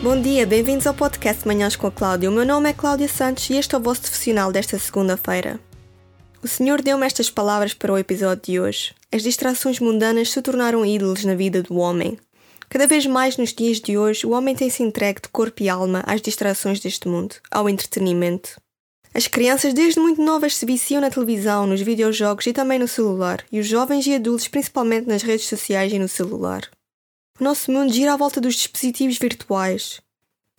Bom dia, bem-vindos ao podcast Manhãs com a Cláudia. O meu nome é Cláudia Santos e este é o vosso profissional desta segunda-feira. O Senhor deu-me estas palavras para o episódio de hoje. As distrações mundanas se tornaram ídolos na vida do homem. Cada vez mais nos dias de hoje, o homem tem se entregue de corpo e alma às distrações deste mundo, ao entretenimento. As crianças desde muito novas se viciam na televisão, nos videojogos e também no celular, e os jovens e adultos principalmente nas redes sociais e no celular. O nosso mundo gira à volta dos dispositivos virtuais.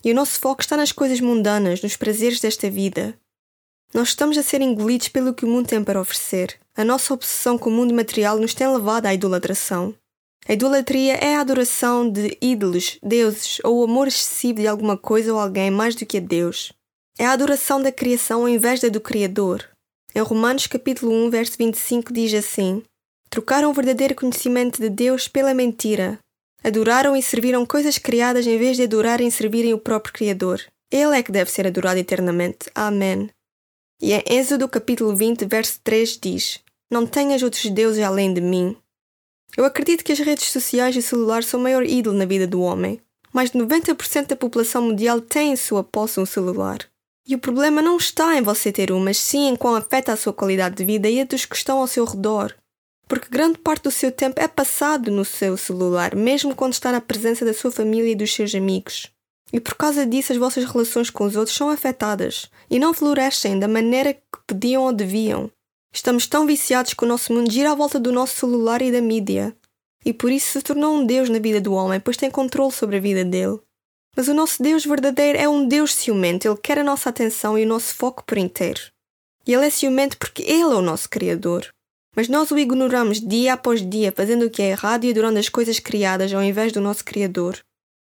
E o nosso foco está nas coisas mundanas, nos prazeres desta vida. Nós estamos a ser engolidos pelo que o mundo tem para oferecer. A nossa obsessão com o mundo material nos tem levado à idolatração. A idolatria é a adoração de ídolos, deuses ou o amor excessivo de alguma coisa ou alguém mais do que a Deus. É a adoração da criação ao invés da do Criador. Em Romanos capítulo 1, verso 25 diz assim: Trocaram o verdadeiro conhecimento de Deus pela mentira, Adoraram e serviram coisas criadas em vez de adorarem e servirem o próprio Criador. Ele é que deve ser adorado eternamente. Amém. E em Êxodo capítulo 20, verso 3 diz: Não tenhas outros deuses além de mim. Eu acredito que as redes sociais e o celular são o maior ídolo na vida do homem. Mais de 90% da população mundial tem em sua posse um celular. E o problema não está em você ter um, mas sim em quão afeta a sua qualidade de vida e a dos que estão ao seu redor porque grande parte do seu tempo é passado no seu celular, mesmo quando está na presença da sua família e dos seus amigos. E por causa disso, as vossas relações com os outros são afetadas e não florescem da maneira que podiam ou deviam. Estamos tão viciados que o nosso mundo gira à volta do nosso celular e da mídia. E por isso se tornou um Deus na vida do homem, pois tem controle sobre a vida dele. Mas o nosso Deus verdadeiro é um Deus ciumento, ele quer a nossa atenção e o nosso foco por inteiro. E ele é ciumento porque ele é o nosso Criador. Mas nós o ignoramos dia após dia, fazendo o que é errado e adorando as coisas criadas ao invés do nosso Criador.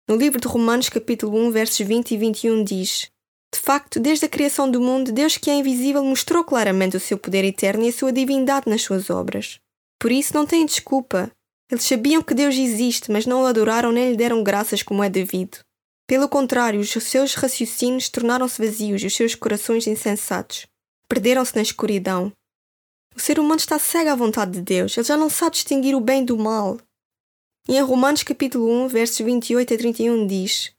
No livro de Romanos, capítulo 1, versos 20 e 21 diz: De facto, desde a criação do mundo, Deus que é invisível mostrou claramente o seu poder eterno e a sua divindade nas suas obras. Por isso não têm desculpa. Eles sabiam que Deus existe, mas não o adoraram nem lhe deram graças como é devido. Pelo contrário, os seus raciocínios tornaram-se vazios e os seus corações insensatos. Perderam-se na escuridão. O ser humano está cego à vontade de Deus, ele já não sabe distinguir o bem do mal. E em Romanos capítulo 1, versos 28 a 31 diz: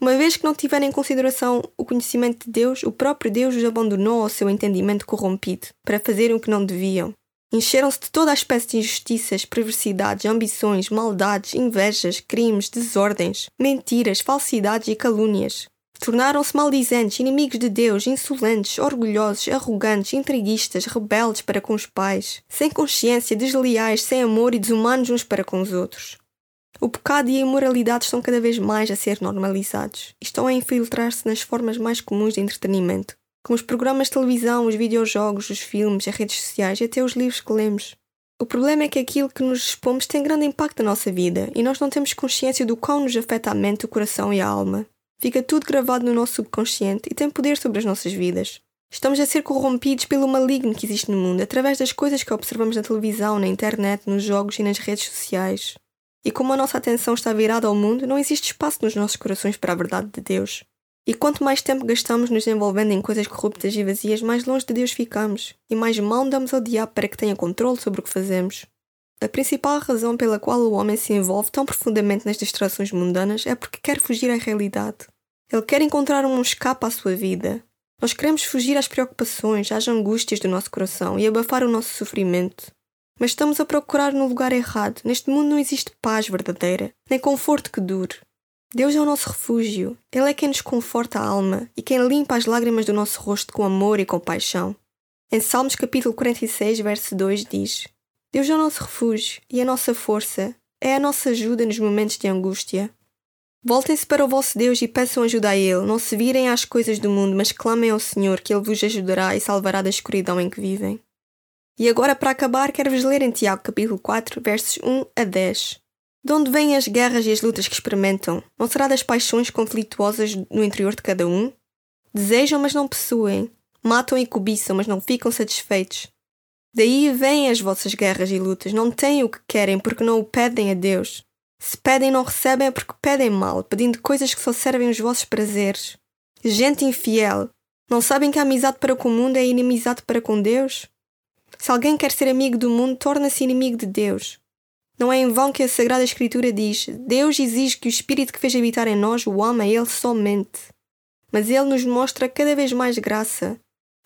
Uma vez que não tiverem em consideração o conhecimento de Deus, o próprio Deus os abandonou ao seu entendimento corrompido, para fazerem o que não deviam. Encheram-se de toda a espécie de injustiças, perversidades, ambições, maldades, invejas, crimes, desordens, mentiras, falsidades e calúnias. Tornaram-se maldizentes, inimigos de Deus, insolentes, orgulhosos, arrogantes, intriguistas, rebeldes para com os pais, sem consciência, desleais, sem amor e desumanos uns para com os outros. O pecado e a imoralidade estão cada vez mais a ser normalizados e estão a infiltrar-se nas formas mais comuns de entretenimento, como os programas de televisão, os videojogos, os filmes, as redes sociais e até os livros que lemos. O problema é que aquilo que nos expomos tem grande impacto na nossa vida e nós não temos consciência do quão nos afeta a mente, o coração e a alma. Fica tudo gravado no nosso subconsciente e tem poder sobre as nossas vidas. Estamos a ser corrompidos pelo maligno que existe no mundo através das coisas que observamos na televisão, na internet, nos jogos e nas redes sociais. E como a nossa atenção está virada ao mundo, não existe espaço nos nossos corações para a verdade de Deus. E quanto mais tempo gastamos nos envolvendo em coisas corruptas e vazias, mais longe de Deus ficamos, e mais mal damos ao diabo para que tenha controle sobre o que fazemos. A principal razão pela qual o homem se envolve tão profundamente nas distrações mundanas é porque quer fugir à realidade. Ele quer encontrar um escape à sua vida. Nós queremos fugir às preocupações, às angústias do nosso coração e abafar o nosso sofrimento. Mas estamos a procurar no lugar errado. Neste mundo não existe paz verdadeira, nem conforto que dure. Deus é o nosso refúgio. Ele é quem nos conforta a alma e quem limpa as lágrimas do nosso rosto com amor e compaixão. Em Salmos capítulo 46, verso 2 diz: Deus é o nosso refúgio e a nossa força, é a nossa ajuda nos momentos de angústia. Voltem-se para o vosso Deus e peçam ajuda a Ele. Não se virem às coisas do mundo, mas clamem ao Senhor, que Ele vos ajudará e salvará da escuridão em que vivem. E agora, para acabar, quero-vos ler em Tiago capítulo 4, versos 1 a 10. De onde vêm as guerras e as lutas que experimentam? Não será das paixões conflituosas no interior de cada um? Desejam, mas não possuem. Matam e cobiçam, mas não ficam satisfeitos. Daí vêm as vossas guerras e lutas. Não têm o que querem porque não o pedem a Deus. Se pedem, não recebem é porque pedem mal, pedindo coisas que só servem os vossos prazeres. Gente infiel, não sabem que a amizade para com o mundo é inimizade para com Deus? Se alguém quer ser amigo do mundo, torna-se inimigo de Deus. Não é em vão que a Sagrada Escritura diz: Deus exige que o Espírito que fez habitar em nós o ame a Ele somente. Mas Ele nos mostra cada vez mais graça.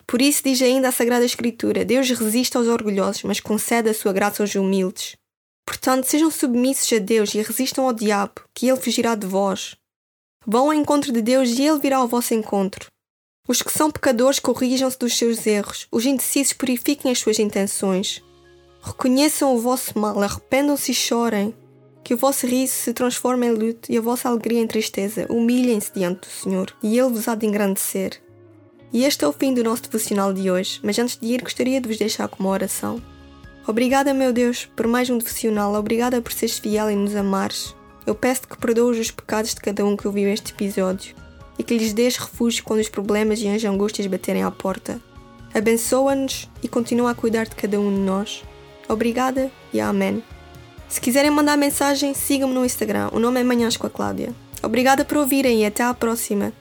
Por isso diz ainda a Sagrada Escritura: Deus resiste aos orgulhosos, mas concede a sua graça aos humildes. Portanto, sejam submissos a Deus e resistam ao diabo, que ele fugirá de vós. Vão ao encontro de Deus e ele virá ao vosso encontro. Os que são pecadores corrijam-se dos seus erros, os indecisos purifiquem as suas intenções. Reconheçam o vosso mal, arrependam-se e chorem. Que o vosso riso se transforme em luto e a vossa alegria em tristeza. Humilhem-se diante do Senhor e Ele vos há de engrandecer. E este é o fim do nosso devocional de hoje, mas antes de ir, gostaria de vos deixar com uma oração. Obrigada, meu Deus, por mais um devocional. Obrigada por seres fiel e nos amares. Eu peço-te que perdoes os pecados de cada um que ouviu este episódio e que lhes dês refúgio quando os problemas e as angústias baterem à porta. Abençoa-nos e continua a cuidar de cada um de nós. Obrigada e amém. Se quiserem mandar mensagem, sigam-me no Instagram. O nome é Manhãs com a Cláudia. Obrigada por ouvirem e até à próxima.